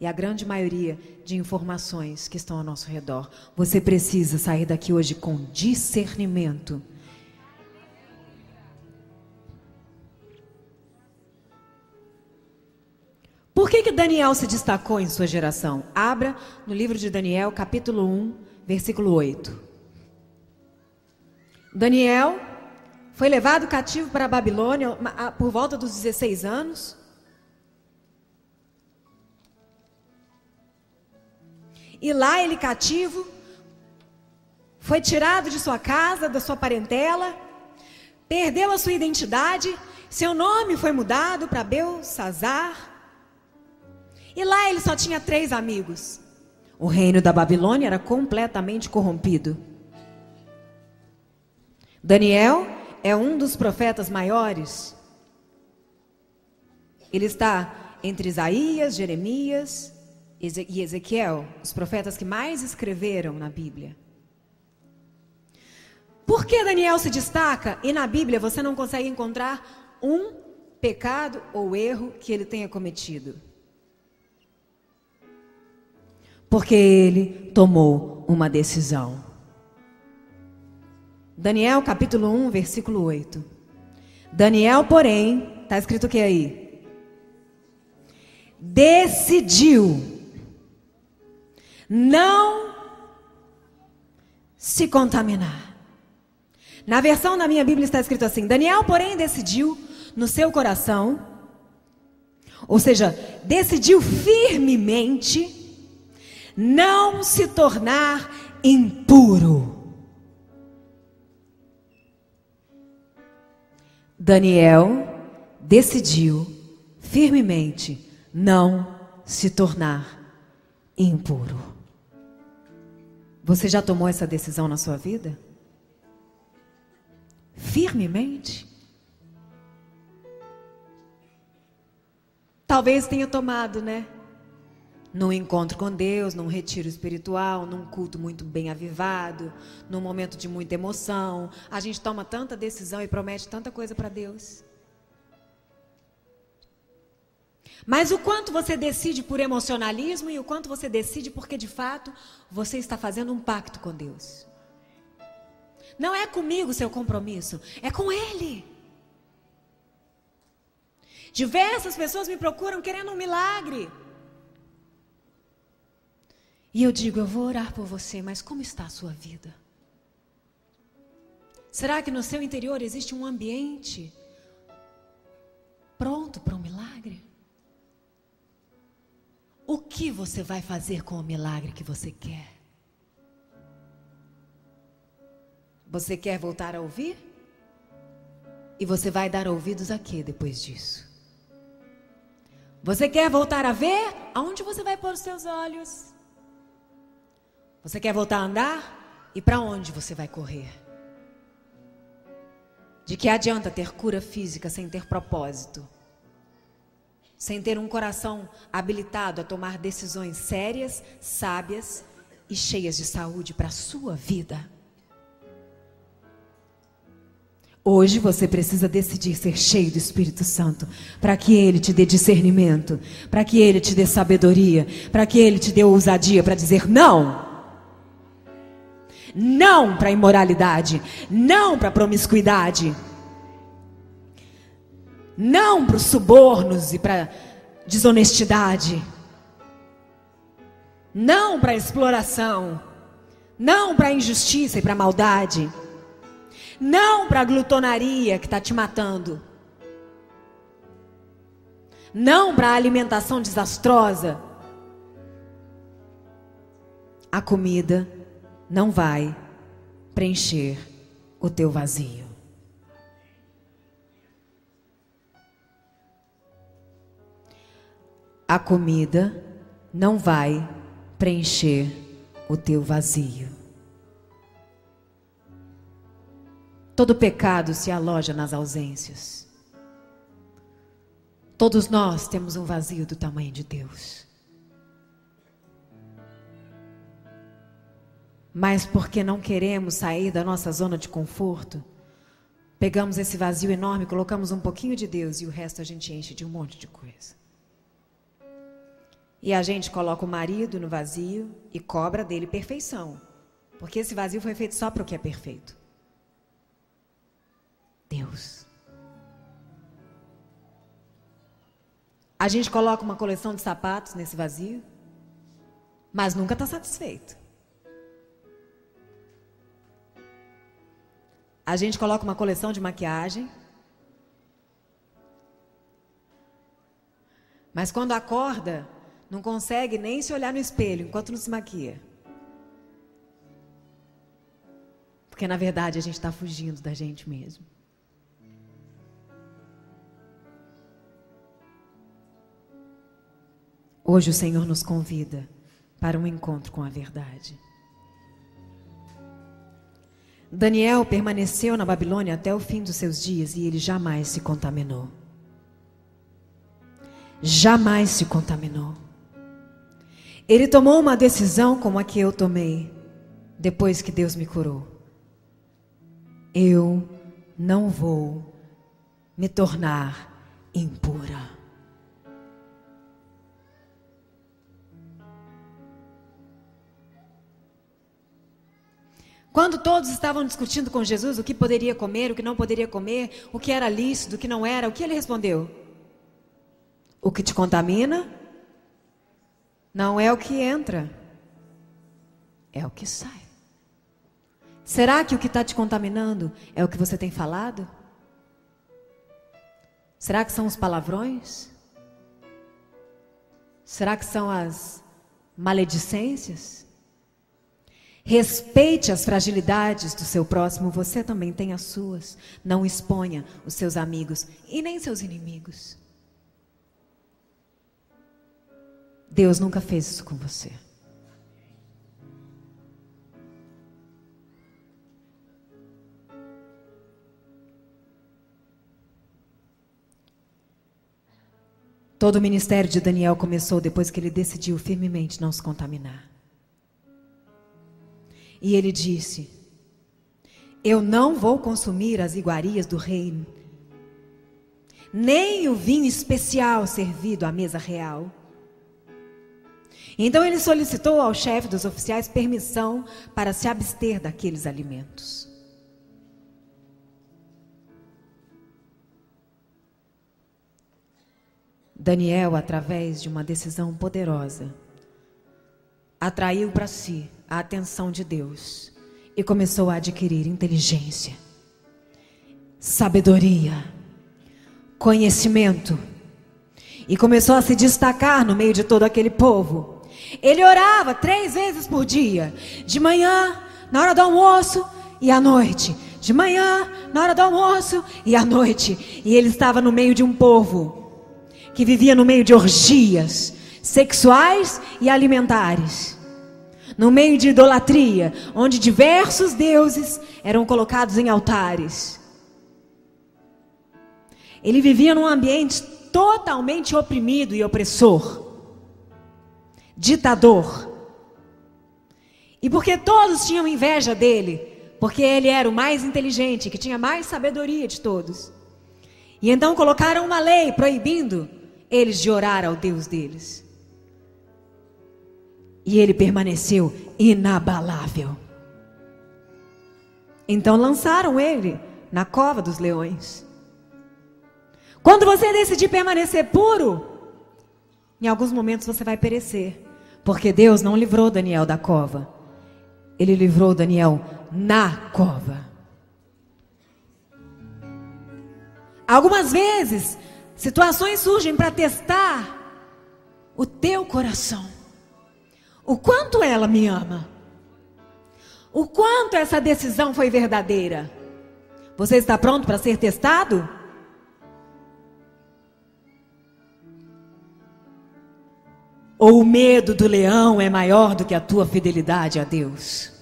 e a grande maioria de informações que estão ao nosso redor. Você precisa sair daqui hoje com discernimento Por que, que Daniel se destacou em sua geração? Abra no livro de Daniel, capítulo 1, versículo 8. Daniel foi levado cativo para a Babilônia por volta dos 16 anos. E lá ele cativo foi tirado de sua casa, da sua parentela, perdeu a sua identidade, seu nome foi mudado para Belsazar. E lá ele só tinha três amigos. O reino da Babilônia era completamente corrompido. Daniel é um dos profetas maiores. Ele está entre Isaías, Jeremias e Ezequiel, os profetas que mais escreveram na Bíblia. Por que Daniel se destaca e na Bíblia você não consegue encontrar um pecado ou erro que ele tenha cometido? Porque ele tomou uma decisão. Daniel capítulo 1, versículo 8. Daniel, porém, está escrito o que aí? Decidiu não se contaminar. Na versão da minha Bíblia está escrito assim: Daniel, porém, decidiu no seu coração, ou seja, decidiu firmemente não se tornar impuro. Daniel decidiu firmemente não se tornar impuro. Você já tomou essa decisão na sua vida? Firmemente? Talvez tenha tomado, né? Num encontro com Deus, num retiro espiritual, num culto muito bem avivado, num momento de muita emoção. A gente toma tanta decisão e promete tanta coisa para Deus. Mas o quanto você decide por emocionalismo e o quanto você decide porque de fato você está fazendo um pacto com Deus. Não é comigo seu compromisso, é com Ele. Diversas pessoas me procuram querendo um milagre. E eu digo, eu vou orar por você, mas como está a sua vida? Será que no seu interior existe um ambiente pronto para um milagre? O que você vai fazer com o milagre que você quer? Você quer voltar a ouvir? E você vai dar ouvidos a quê depois disso? Você quer voltar a ver? Aonde você vai pôr os seus olhos? Você quer voltar a andar? E para onde você vai correr? De que adianta ter cura física sem ter propósito? sem ter um coração habilitado a tomar decisões sérias, sábias e cheias de saúde para a sua vida. Hoje você precisa decidir ser cheio do Espírito Santo, para que ele te dê discernimento, para que ele te dê sabedoria, para que ele te dê ousadia para dizer não. Não para imoralidade, não para promiscuidade não para os subornos e para desonestidade. Não para exploração. Não para injustiça e para maldade. Não para glutonaria que está te matando. Não para alimentação desastrosa. A comida não vai preencher o teu vazio. a comida não vai preencher o teu vazio. Todo pecado se aloja nas ausências. Todos nós temos um vazio do tamanho de Deus. Mas porque não queremos sair da nossa zona de conforto, pegamos esse vazio enorme, colocamos um pouquinho de Deus e o resto a gente enche de um monte de coisa. E a gente coloca o marido no vazio e cobra dele perfeição. Porque esse vazio foi feito só para o que é perfeito. Deus. A gente coloca uma coleção de sapatos nesse vazio, mas nunca está satisfeito. A gente coloca uma coleção de maquiagem, mas quando acorda, não consegue nem se olhar no espelho enquanto não se maquia. Porque na verdade a gente está fugindo da gente mesmo. Hoje o Senhor nos convida para um encontro com a verdade. Daniel permaneceu na Babilônia até o fim dos seus dias e ele jamais se contaminou. Jamais se contaminou. Ele tomou uma decisão como a que eu tomei depois que Deus me curou. Eu não vou me tornar impura. Quando todos estavam discutindo com Jesus o que poderia comer, o que não poderia comer, o que era lícito, o que não era, o que ele respondeu? O que te contamina não é o que entra, é o que sai. Será que o que está te contaminando é o que você tem falado? Será que são os palavrões? Será que são as maledicências? Respeite as fragilidades do seu próximo, você também tem as suas. Não exponha os seus amigos e nem seus inimigos. Deus nunca fez isso com você. Todo o ministério de Daniel começou depois que ele decidiu firmemente não se contaminar. E ele disse: Eu não vou consumir as iguarias do reino, nem o vinho especial servido à mesa real. Então ele solicitou ao chefe dos oficiais permissão para se abster daqueles alimentos. Daniel, através de uma decisão poderosa, atraiu para si a atenção de Deus e começou a adquirir inteligência, sabedoria, conhecimento e começou a se destacar no meio de todo aquele povo. Ele orava três vezes por dia, de manhã, na hora do almoço e à noite. De manhã, na hora do almoço e à noite. E ele estava no meio de um povo que vivia no meio de orgias sexuais e alimentares. No meio de idolatria, onde diversos deuses eram colocados em altares. Ele vivia num ambiente totalmente oprimido e opressor ditador. E porque todos tinham inveja dele, porque ele era o mais inteligente, que tinha mais sabedoria de todos. E então colocaram uma lei proibindo eles de orar ao Deus deles. E ele permaneceu inabalável. Então lançaram ele na cova dos leões. Quando você decidir permanecer puro, em alguns momentos você vai perecer. Porque Deus não livrou Daniel da cova. Ele livrou Daniel na cova. Algumas vezes, situações surgem para testar o teu coração. O quanto ela me ama. O quanto essa decisão foi verdadeira. Você está pronto para ser testado? Ou o medo do leão é maior do que a tua fidelidade a Deus?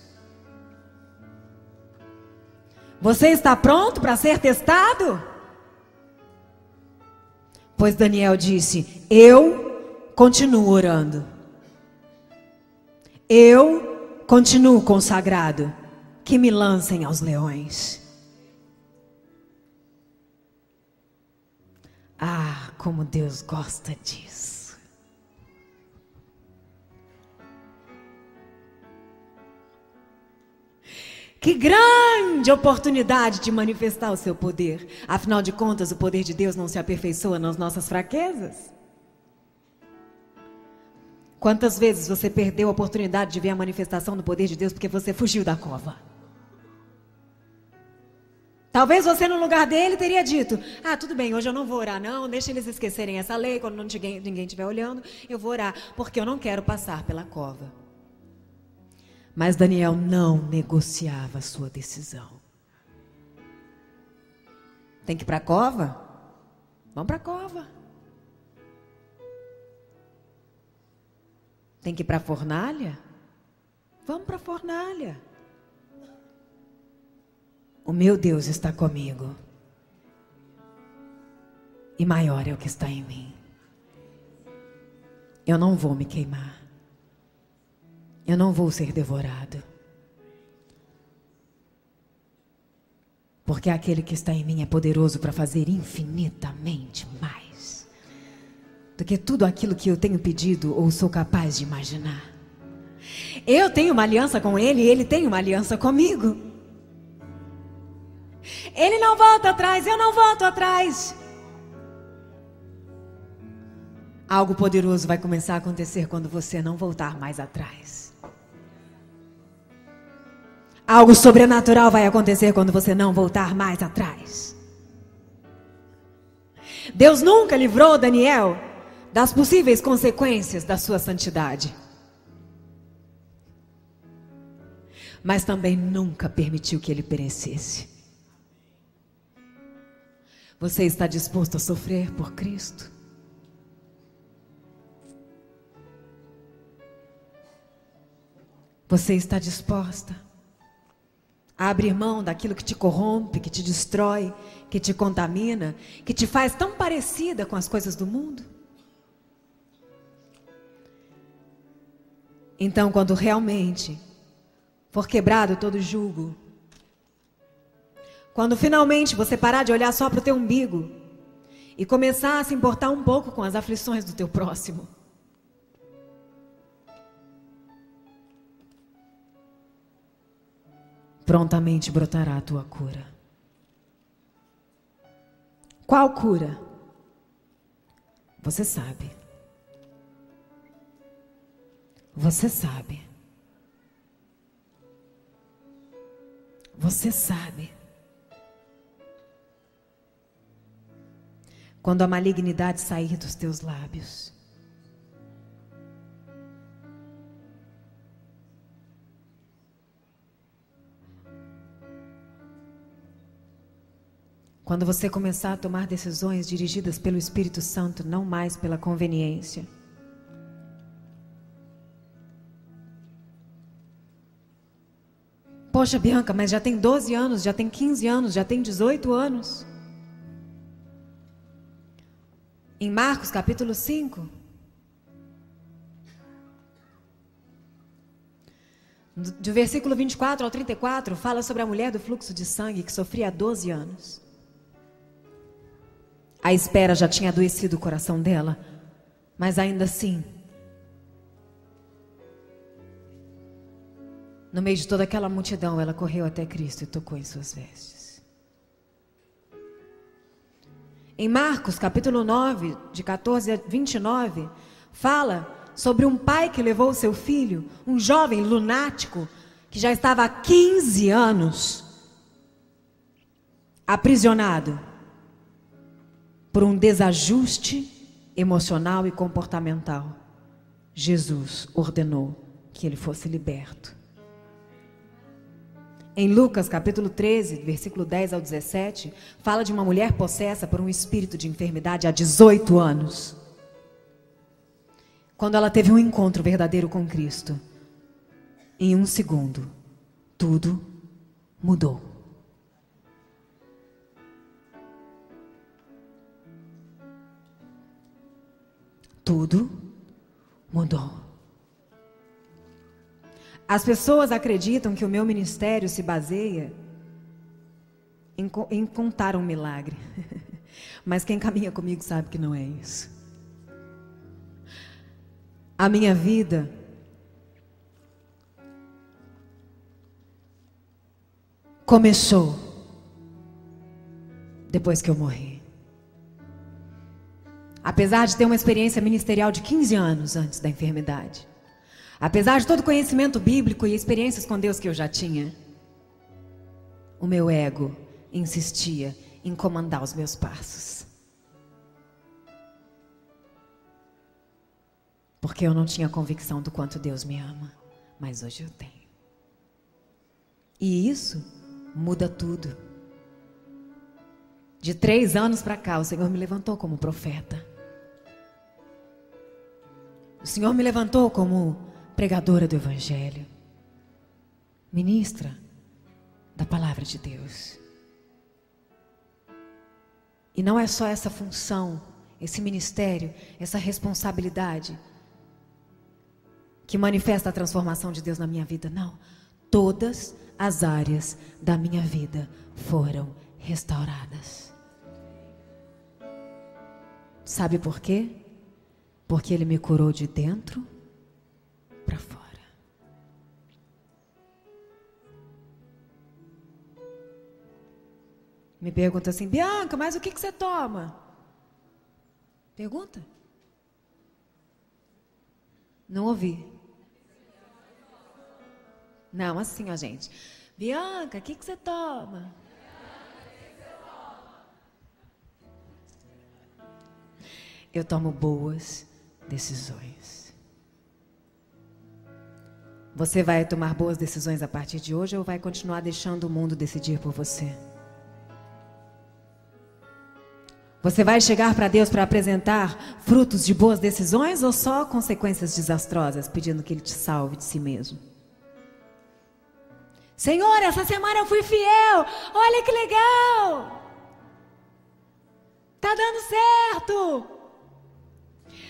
Você está pronto para ser testado? Pois Daniel disse: Eu continuo orando. Eu continuo consagrado. Que me lancem aos leões. Ah, como Deus gosta disso. Que grande oportunidade de manifestar o seu poder. Afinal de contas, o poder de Deus não se aperfeiçoa nas nossas fraquezas? Quantas vezes você perdeu a oportunidade de ver a manifestação do poder de Deus porque você fugiu da cova? Talvez você no lugar dele teria dito: Ah, tudo bem, hoje eu não vou orar, não, deixa eles esquecerem essa lei, quando não ninguém estiver olhando, eu vou orar, porque eu não quero passar pela cova. Mas Daniel não negociava a sua decisão. Tem que ir para a cova? Vamos para a cova. Tem que ir para a fornalha? Vamos para a fornalha. O meu Deus está comigo. E maior é o que está em mim. Eu não vou me queimar. Eu não vou ser devorado. Porque aquele que está em mim é poderoso para fazer infinitamente mais do que tudo aquilo que eu tenho pedido ou sou capaz de imaginar. Eu tenho uma aliança com ele e ele tem uma aliança comigo. Ele não volta atrás, eu não volto atrás. Algo poderoso vai começar a acontecer quando você não voltar mais atrás. Algo sobrenatural vai acontecer quando você não voltar mais atrás. Deus nunca livrou Daniel das possíveis consequências da sua santidade. Mas também nunca permitiu que ele perecesse. Você está disposto a sofrer por Cristo? Você está disposta? a abrir mão daquilo que te corrompe, que te destrói, que te contamina, que te faz tão parecida com as coisas do mundo? Então, quando realmente for quebrado todo julgo, quando finalmente você parar de olhar só para o teu umbigo e começar a se importar um pouco com as aflições do teu próximo. Prontamente brotará a tua cura. Qual cura? Você sabe. Você sabe. Você sabe. Quando a malignidade sair dos teus lábios. Quando você começar a tomar decisões dirigidas pelo Espírito Santo, não mais pela conveniência. Poxa, Bianca, mas já tem 12 anos, já tem 15 anos, já tem 18 anos. Em Marcos capítulo 5, do versículo 24 ao 34, fala sobre a mulher do fluxo de sangue que sofria há 12 anos. A espera já tinha adoecido o coração dela, mas ainda assim, no meio de toda aquela multidão, ela correu até Cristo e tocou em suas vestes. Em Marcos, capítulo 9, de 14 a 29, fala sobre um pai que levou seu filho, um jovem lunático, que já estava há 15 anos aprisionado por um desajuste emocional e comportamental, Jesus ordenou que ele fosse liberto. Em Lucas capítulo 13, versículo 10 ao 17, fala de uma mulher possessa por um espírito de enfermidade há 18 anos. Quando ela teve um encontro verdadeiro com Cristo, em um segundo, tudo mudou. tudo mudou. As pessoas acreditam que o meu ministério se baseia em, em contar um milagre. Mas quem caminha comigo sabe que não é isso. A minha vida começou depois que eu morri. Apesar de ter uma experiência ministerial de 15 anos antes da enfermidade. Apesar de todo o conhecimento bíblico e experiências com Deus que eu já tinha. O meu ego insistia em comandar os meus passos. Porque eu não tinha convicção do quanto Deus me ama. Mas hoje eu tenho. E isso muda tudo. De três anos para cá, o Senhor me levantou como profeta. O Senhor me levantou como pregadora do Evangelho, ministra da palavra de Deus. E não é só essa função, esse ministério, essa responsabilidade que manifesta a transformação de Deus na minha vida, não. Todas as áreas da minha vida foram restauradas. Sabe por quê? Porque Ele me curou de dentro para fora. Me pergunta assim, Bianca, mas o que, que você toma? Pergunta. Não ouvi. Não, assim, ó, gente. Bianca, o que, que você toma? Eu tomo boas decisões. Você vai tomar boas decisões a partir de hoje ou vai continuar deixando o mundo decidir por você? Você vai chegar para Deus para apresentar frutos de boas decisões ou só consequências desastrosas, pedindo que Ele te salve de si mesmo? Senhor, essa semana eu fui fiel. Olha que legal. Tá dando certo.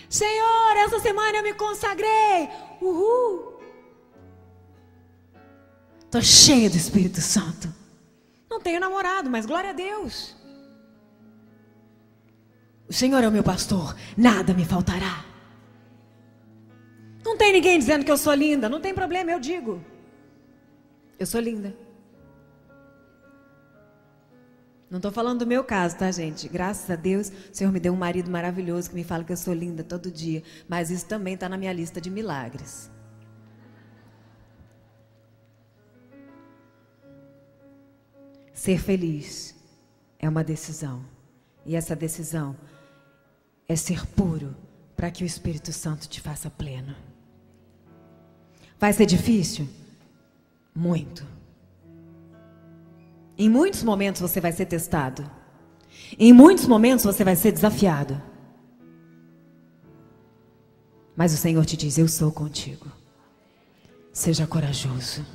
Senhor, essa semana eu me consagrei. Uhul. Estou cheia do Espírito Santo. Não tenho namorado, mas glória a Deus. O Senhor é o meu pastor, nada me faltará. Não tem ninguém dizendo que eu sou linda, não tem problema, eu digo. Eu sou linda. Não estou falando do meu caso, tá, gente? Graças a Deus, o Senhor me deu um marido maravilhoso que me fala que eu sou linda todo dia. Mas isso também está na minha lista de milagres. Ser feliz é uma decisão. E essa decisão é ser puro para que o Espírito Santo te faça pleno. Vai ser difícil? Muito. Em muitos momentos você vai ser testado. Em muitos momentos você vai ser desafiado. Mas o Senhor te diz: Eu sou contigo. Seja corajoso.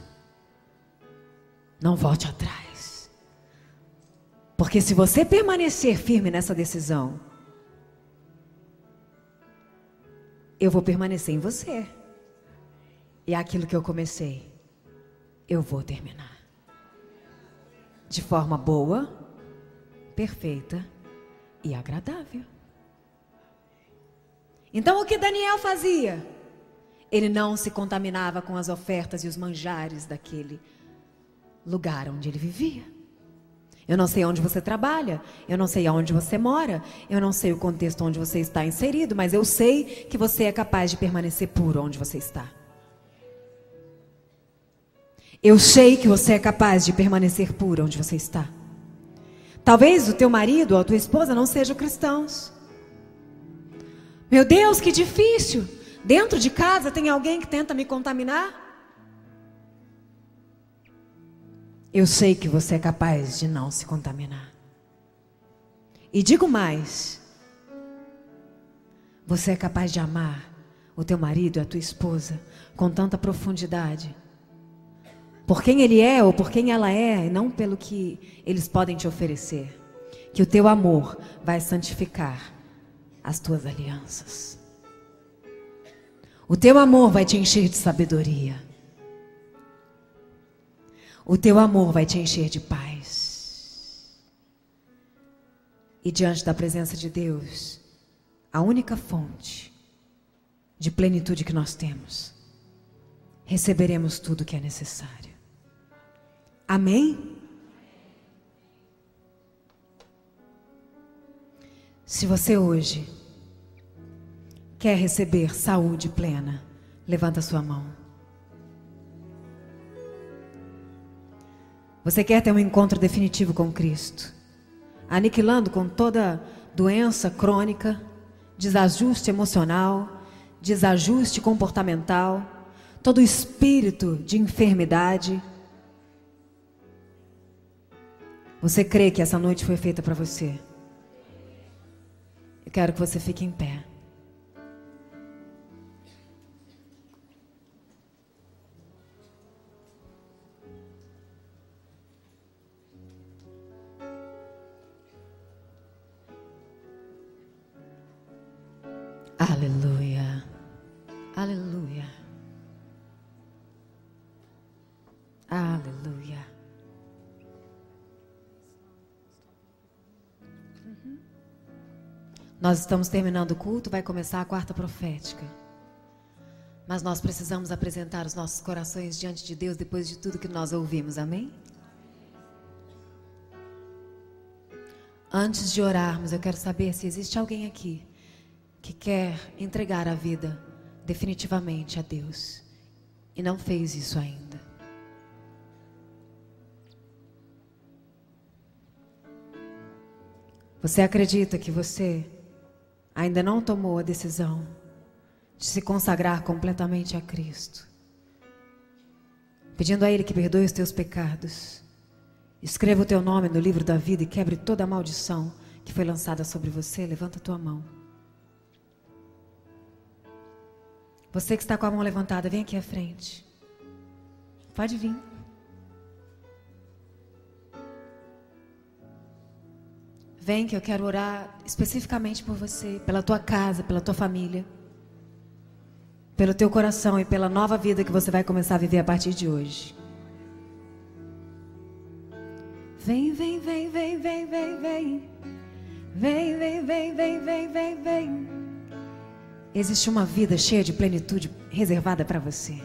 Não volte atrás. Porque se você permanecer firme nessa decisão, eu vou permanecer em você. E aquilo que eu comecei, eu vou terminar de forma boa, perfeita e agradável. Então, o que Daniel fazia? Ele não se contaminava com as ofertas e os manjares daquele lugar onde ele vivia. Eu não sei onde você trabalha, eu não sei aonde você mora, eu não sei o contexto onde você está inserido, mas eu sei que você é capaz de permanecer puro onde você está. Eu sei que você é capaz de permanecer puro onde você está. Talvez o teu marido ou a tua esposa não sejam cristãos. Meu Deus, que difícil. Dentro de casa tem alguém que tenta me contaminar? Eu sei que você é capaz de não se contaminar. E digo mais: você é capaz de amar o teu marido e a tua esposa com tanta profundidade por quem ele é ou por quem ela é, e não pelo que eles podem te oferecer. Que o teu amor vai santificar as tuas alianças. O teu amor vai te encher de sabedoria. O teu amor vai te encher de paz. E diante da presença de Deus, a única fonte de plenitude que nós temos, receberemos tudo que é necessário. Amém? Se você hoje quer receber saúde plena, levanta sua mão. Você quer ter um encontro definitivo com Cristo, aniquilando com toda doença crônica, desajuste emocional, desajuste comportamental, todo espírito de enfermidade, Você crê que essa noite foi feita para você? Eu quero que você fique em pé. Nós estamos terminando o culto, vai começar a quarta profética. Mas nós precisamos apresentar os nossos corações diante de Deus depois de tudo que nós ouvimos, amém? Antes de orarmos, eu quero saber se existe alguém aqui que quer entregar a vida definitivamente a Deus e não fez isso ainda. Você acredita que você ainda não tomou a decisão de se consagrar completamente a Cristo, pedindo a Ele que perdoe os teus pecados, escreva o teu nome no livro da vida e quebre toda a maldição que foi lançada sobre você, levanta a tua mão. Você que está com a mão levantada, vem aqui à frente. Pode vir. Vem que eu quero orar especificamente por você, pela tua casa, pela tua família, pelo teu coração e pela nova vida que você vai começar a viver a partir de hoje. Vem, vem, vem, vem, vem, vem, vem. Vem, vem, vem, vem, vem, vem, vem. Existe uma vida cheia de plenitude reservada para você.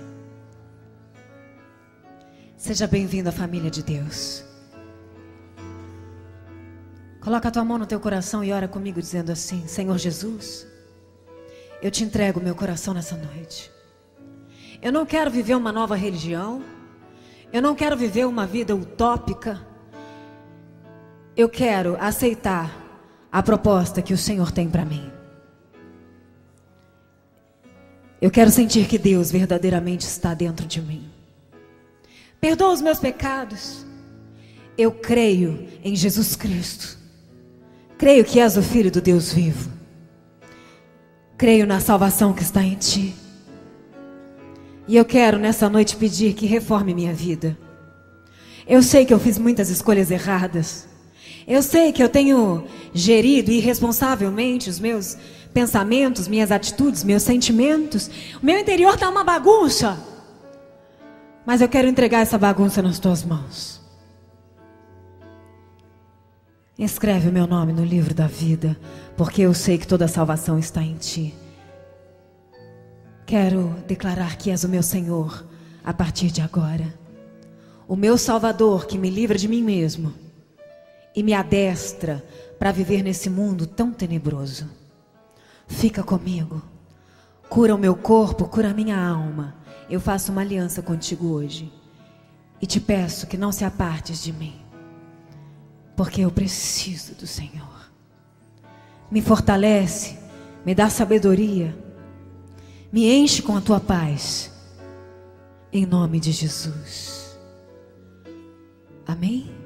Seja bem-vindo à família de Deus. Coloca a tua mão no teu coração e ora comigo dizendo assim: Senhor Jesus, eu te entrego meu coração nessa noite. Eu não quero viver uma nova religião. Eu não quero viver uma vida utópica. Eu quero aceitar a proposta que o Senhor tem para mim. Eu quero sentir que Deus verdadeiramente está dentro de mim. Perdoa os meus pecados. Eu creio em Jesus Cristo. Creio que és o Filho do Deus vivo. Creio na salvação que está em Ti. E eu quero nessa noite pedir que reforme minha vida. Eu sei que eu fiz muitas escolhas erradas. Eu sei que eu tenho gerido irresponsavelmente os meus pensamentos, minhas atitudes, meus sentimentos. O meu interior está uma bagunça. Mas eu quero entregar essa bagunça nas tuas mãos. Escreve o meu nome no livro da vida, porque eu sei que toda a salvação está em ti. Quero declarar que és o meu Senhor a partir de agora. O meu Salvador que me livra de mim mesmo e me adestra para viver nesse mundo tão tenebroso. Fica comigo. Cura o meu corpo, cura a minha alma. Eu faço uma aliança contigo hoje. E te peço que não se apartes de mim. Porque eu preciso do Senhor. Me fortalece, me dá sabedoria. Me enche com a tua paz. Em nome de Jesus. Amém?